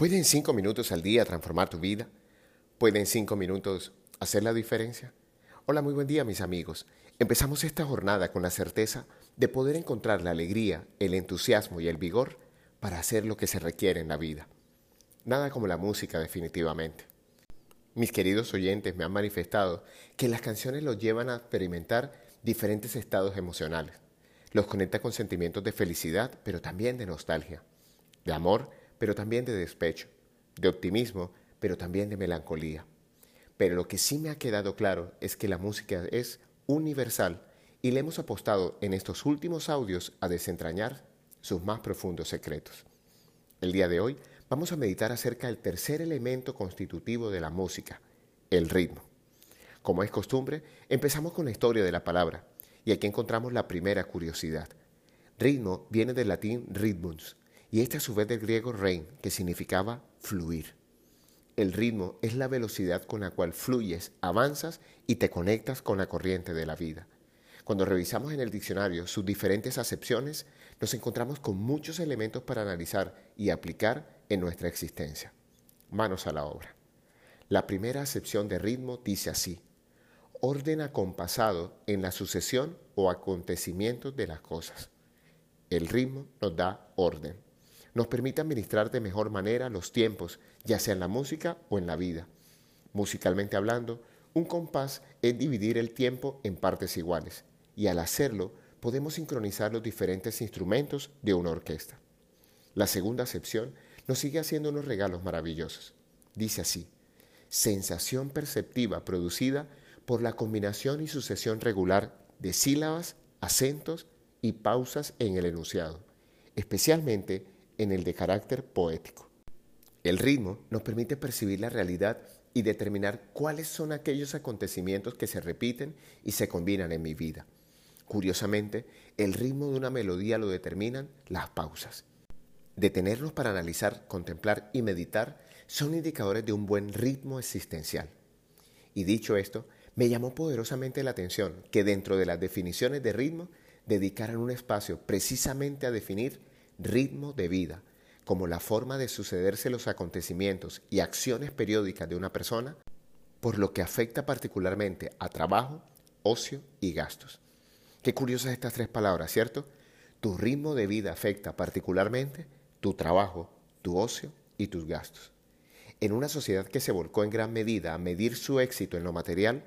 ¿Puede en cinco minutos al día transformar tu vida? ¿Puede en cinco minutos hacer la diferencia? Hola, muy buen día mis amigos. Empezamos esta jornada con la certeza de poder encontrar la alegría, el entusiasmo y el vigor para hacer lo que se requiere en la vida. Nada como la música definitivamente. Mis queridos oyentes me han manifestado que las canciones los llevan a experimentar diferentes estados emocionales. Los conecta con sentimientos de felicidad, pero también de nostalgia, de amor, pero también de despecho, de optimismo, pero también de melancolía. Pero lo que sí me ha quedado claro es que la música es universal y le hemos apostado en estos últimos audios a desentrañar sus más profundos secretos. El día de hoy vamos a meditar acerca del tercer elemento constitutivo de la música, el ritmo. Como es costumbre, empezamos con la historia de la palabra y aquí encontramos la primera curiosidad. Ritmo viene del latín ritmus, y este a su vez del griego rein, que significaba fluir. El ritmo es la velocidad con la cual fluyes, avanzas y te conectas con la corriente de la vida. Cuando revisamos en el diccionario sus diferentes acepciones, nos encontramos con muchos elementos para analizar y aplicar en nuestra existencia. Manos a la obra. La primera acepción de ritmo dice así, orden acompasado en la sucesión o acontecimientos de las cosas. El ritmo nos da orden nos permite administrar de mejor manera los tiempos, ya sea en la música o en la vida. Musicalmente hablando, un compás es dividir el tiempo en partes iguales, y al hacerlo podemos sincronizar los diferentes instrumentos de una orquesta. La segunda acepción nos sigue haciendo unos regalos maravillosos. Dice así, sensación perceptiva producida por la combinación y sucesión regular de sílabas, acentos y pausas en el enunciado, especialmente en el de carácter poético. El ritmo nos permite percibir la realidad y determinar cuáles son aquellos acontecimientos que se repiten y se combinan en mi vida. Curiosamente, el ritmo de una melodía lo determinan las pausas. Detenernos para analizar, contemplar y meditar son indicadores de un buen ritmo existencial. Y dicho esto, me llamó poderosamente la atención que dentro de las definiciones de ritmo dedicaran un espacio precisamente a definir ritmo de vida, como la forma de sucederse los acontecimientos y acciones periódicas de una persona, por lo que afecta particularmente a trabajo, ocio y gastos. Qué curiosas estas tres palabras, ¿cierto? Tu ritmo de vida afecta particularmente tu trabajo, tu ocio y tus gastos. En una sociedad que se volcó en gran medida a medir su éxito en lo material,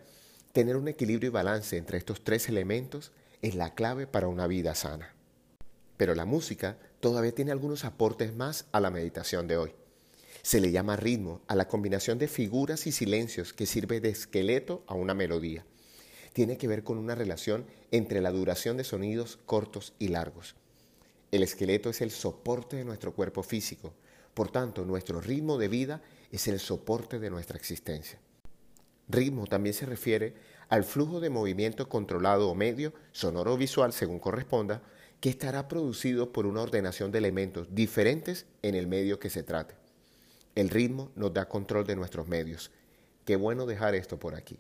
tener un equilibrio y balance entre estos tres elementos es la clave para una vida sana. Pero la música todavía tiene algunos aportes más a la meditación de hoy. Se le llama ritmo a la combinación de figuras y silencios que sirve de esqueleto a una melodía. Tiene que ver con una relación entre la duración de sonidos cortos y largos. El esqueleto es el soporte de nuestro cuerpo físico, por tanto nuestro ritmo de vida es el soporte de nuestra existencia. Ritmo también se refiere al flujo de movimiento controlado o medio, sonoro o visual según corresponda, que estará producido por una ordenación de elementos diferentes en el medio que se trate. El ritmo nos da control de nuestros medios. Qué bueno dejar esto por aquí.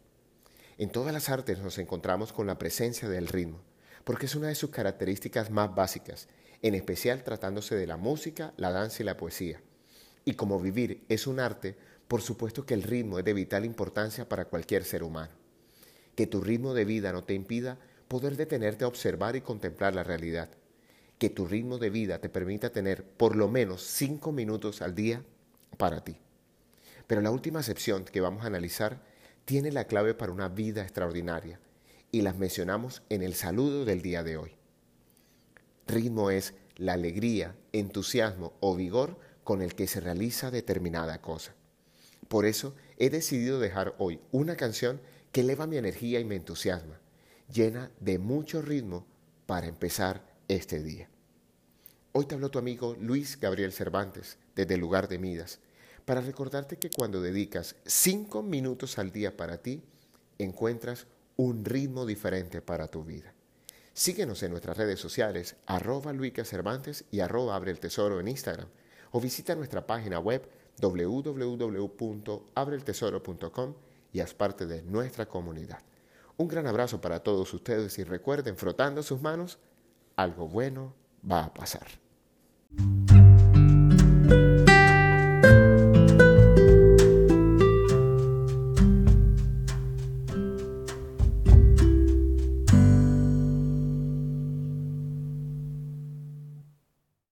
En todas las artes nos encontramos con la presencia del ritmo, porque es una de sus características más básicas, en especial tratándose de la música, la danza y la poesía. Y como vivir es un arte, por supuesto que el ritmo es de vital importancia para cualquier ser humano. Que tu ritmo de vida no te impida poder detenerte a observar y contemplar la realidad. Que tu ritmo de vida te permita tener por lo menos cinco minutos al día para ti. Pero la última excepción que vamos a analizar tiene la clave para una vida extraordinaria y las mencionamos en el saludo del día de hoy. Ritmo es la alegría, entusiasmo o vigor con el que se realiza determinada cosa. Por eso he decidido dejar hoy una canción que eleva mi energía y me entusiasma llena de mucho ritmo para empezar este día. Hoy te habló tu amigo Luis Gabriel Cervantes desde el lugar de Midas para recordarte que cuando dedicas cinco minutos al día para ti, encuentras un ritmo diferente para tu vida. Síguenos en nuestras redes sociales, arroba Luica Cervantes y arroba Abre el Tesoro en Instagram, o visita nuestra página web www.abreltesoro.com y haz parte de nuestra comunidad. Un gran abrazo para todos ustedes y recuerden, frotando sus manos, algo bueno va a pasar.